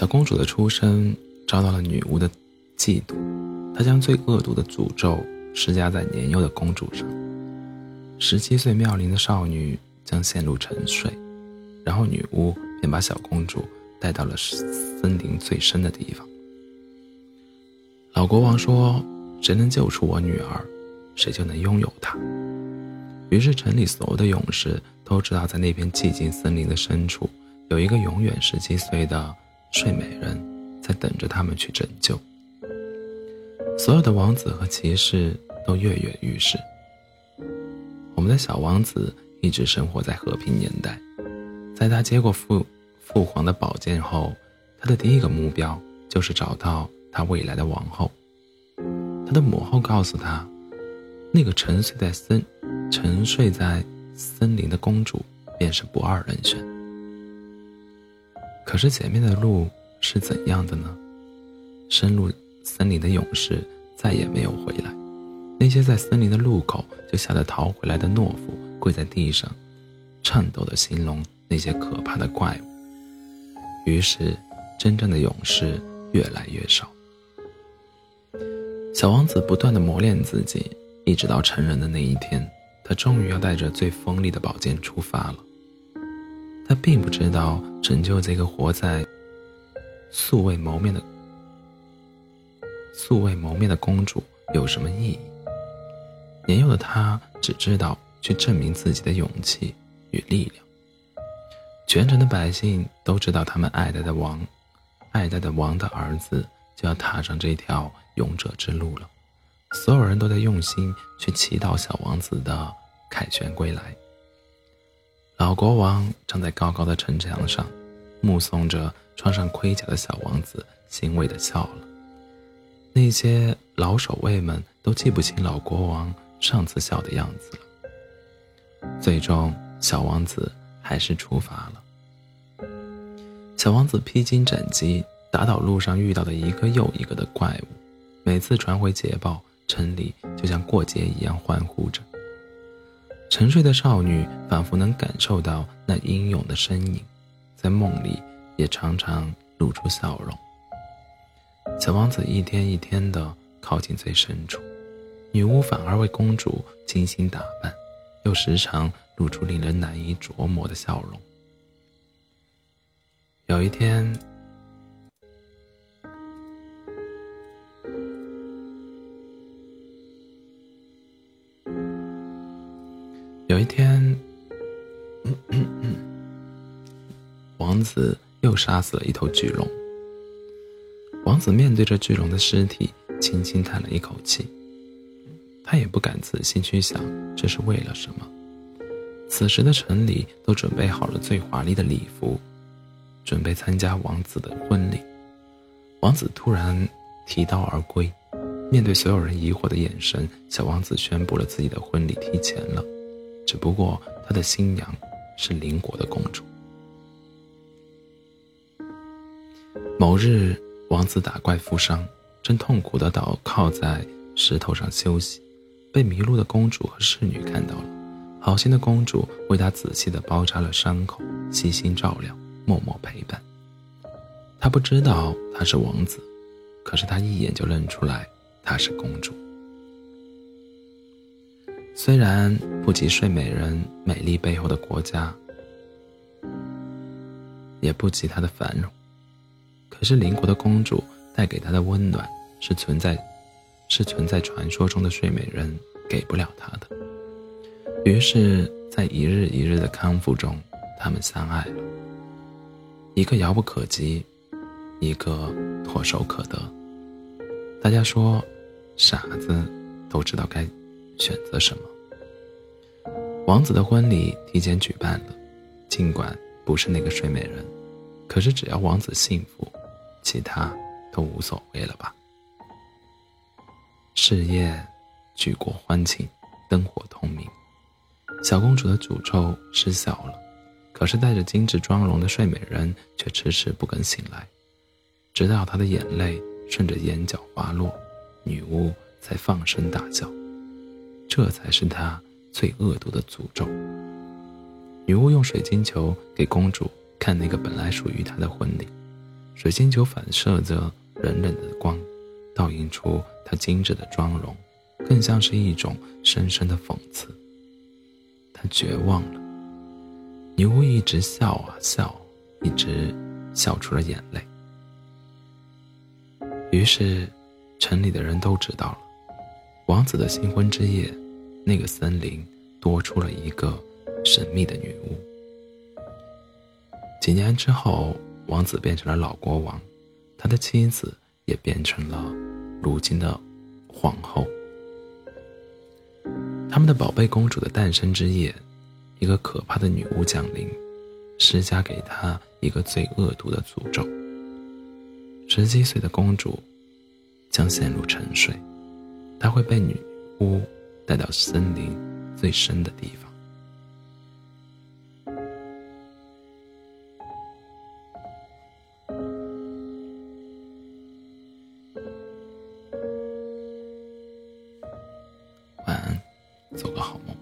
小公主的出生遭到了女巫的嫉妒，她将最恶毒的诅咒施加在年幼的公主上。十七岁妙龄的少女将陷入沉睡，然后女巫便把小公主带到了森林最深的地方。老国王说：“谁能救出我女儿，谁就能拥有她。”于是城里所有的勇士都知道，在那片寂静森林的深处，有一个永远十七岁的睡美人，在等着他们去拯救。所有的王子和骑士都跃跃欲试。我们的小王子一直生活在和平年代，在他接过父父皇的宝剑后，他的第一个目标就是找到他未来的王后。他的母后告诉他，那个沉睡在森沉睡在森林的公主便是不二人选。可是前面的路是怎样的呢？深入森林的勇士再也没有回来。那些在森林的路口就吓得逃回来的懦夫，跪在地上，颤抖地形容那些可怕的怪物。于是，真正的勇士越来越少。小王子不断地磨练自己，一直到成人的那一天，他终于要带着最锋利的宝剑出发了。他并不知道拯救这个活在素未谋面的素未谋面的公主有什么意义。年幼的他只知道去证明自己的勇气与力量。全城的百姓都知道，他们爱戴的王，爱戴的王的儿子就要踏上这条勇者之路了。所有人都在用心去祈祷小王子的凯旋归来。老国王站在高高的城墙上，目送着穿上盔甲的小王子，欣慰地笑了。那些老守卫们都记不清老国王。上次笑的样子了。最终，小王子还是出发了。小王子披荆斩棘，打倒路上遇到的一个又一个的怪物。每次传回捷报，城里就像过节一样欢呼着。沉睡的少女仿佛能感受到那英勇的身影，在梦里也常常露出笑容。小王子一天一天地靠近最深处。女巫反而为公主精心打扮，又时常露出令人难以琢磨的笑容。有一天，有一天，王子又杀死了一头巨龙。王子面对着巨龙的尸体，轻轻叹了一口气。他也不敢仔细去想这是为了什么。此时的城里都准备好了最华丽的礼服，准备参加王子的婚礼。王子突然提刀而归，面对所有人疑惑的眼神，小王子宣布了自己的婚礼提前了，只不过他的新娘是邻国的公主。某日，王子打怪负伤，正痛苦地倒靠在石头上休息。被迷路的公主和侍女看到了，好心的公主为他仔细地包扎了伤口，悉心照料，默默陪伴。他不知道他是王子，可是他一眼就认出来她是公主。虽然不及睡美人美丽背后的国家，也不及她的繁荣，可是邻国的公主带给她的温暖是存在。是存在传说中的睡美人给不了他的。于是，在一日一日的康复中，他们相爱了。一个遥不可及，一个唾手可得。大家说，傻子都知道该选择什么。王子的婚礼提前举办了，尽管不是那个睡美人，可是只要王子幸福，其他都无所谓了吧。事业，举国欢庆，灯火通明。小公主的诅咒失效了，可是带着精致妆容的睡美人却迟迟不肯醒来，直到她的眼泪顺着眼角滑落，女巫才放声大笑。这才是她最恶毒的诅咒。女巫用水晶球给公主看那个本来属于她的婚礼，水晶球反射着冷冷的光，倒映出她精致的妆容，更像是一种深深的讽刺。她绝望了。女巫一直笑啊笑，一直笑出了眼泪。于是，城里的人都知道了，王子的新婚之夜，那个森林多出了一个神秘的女巫。几年之后，王子变成了老国王，他的妻子也变成了如今的皇后。他们的宝贝公主的诞生之夜。一个可怕的女巫降临，施加给她一个最恶毒的诅咒。十七岁的公主将陷入沉睡，他会被女巫带到森林最深的地方。晚安，做个好梦。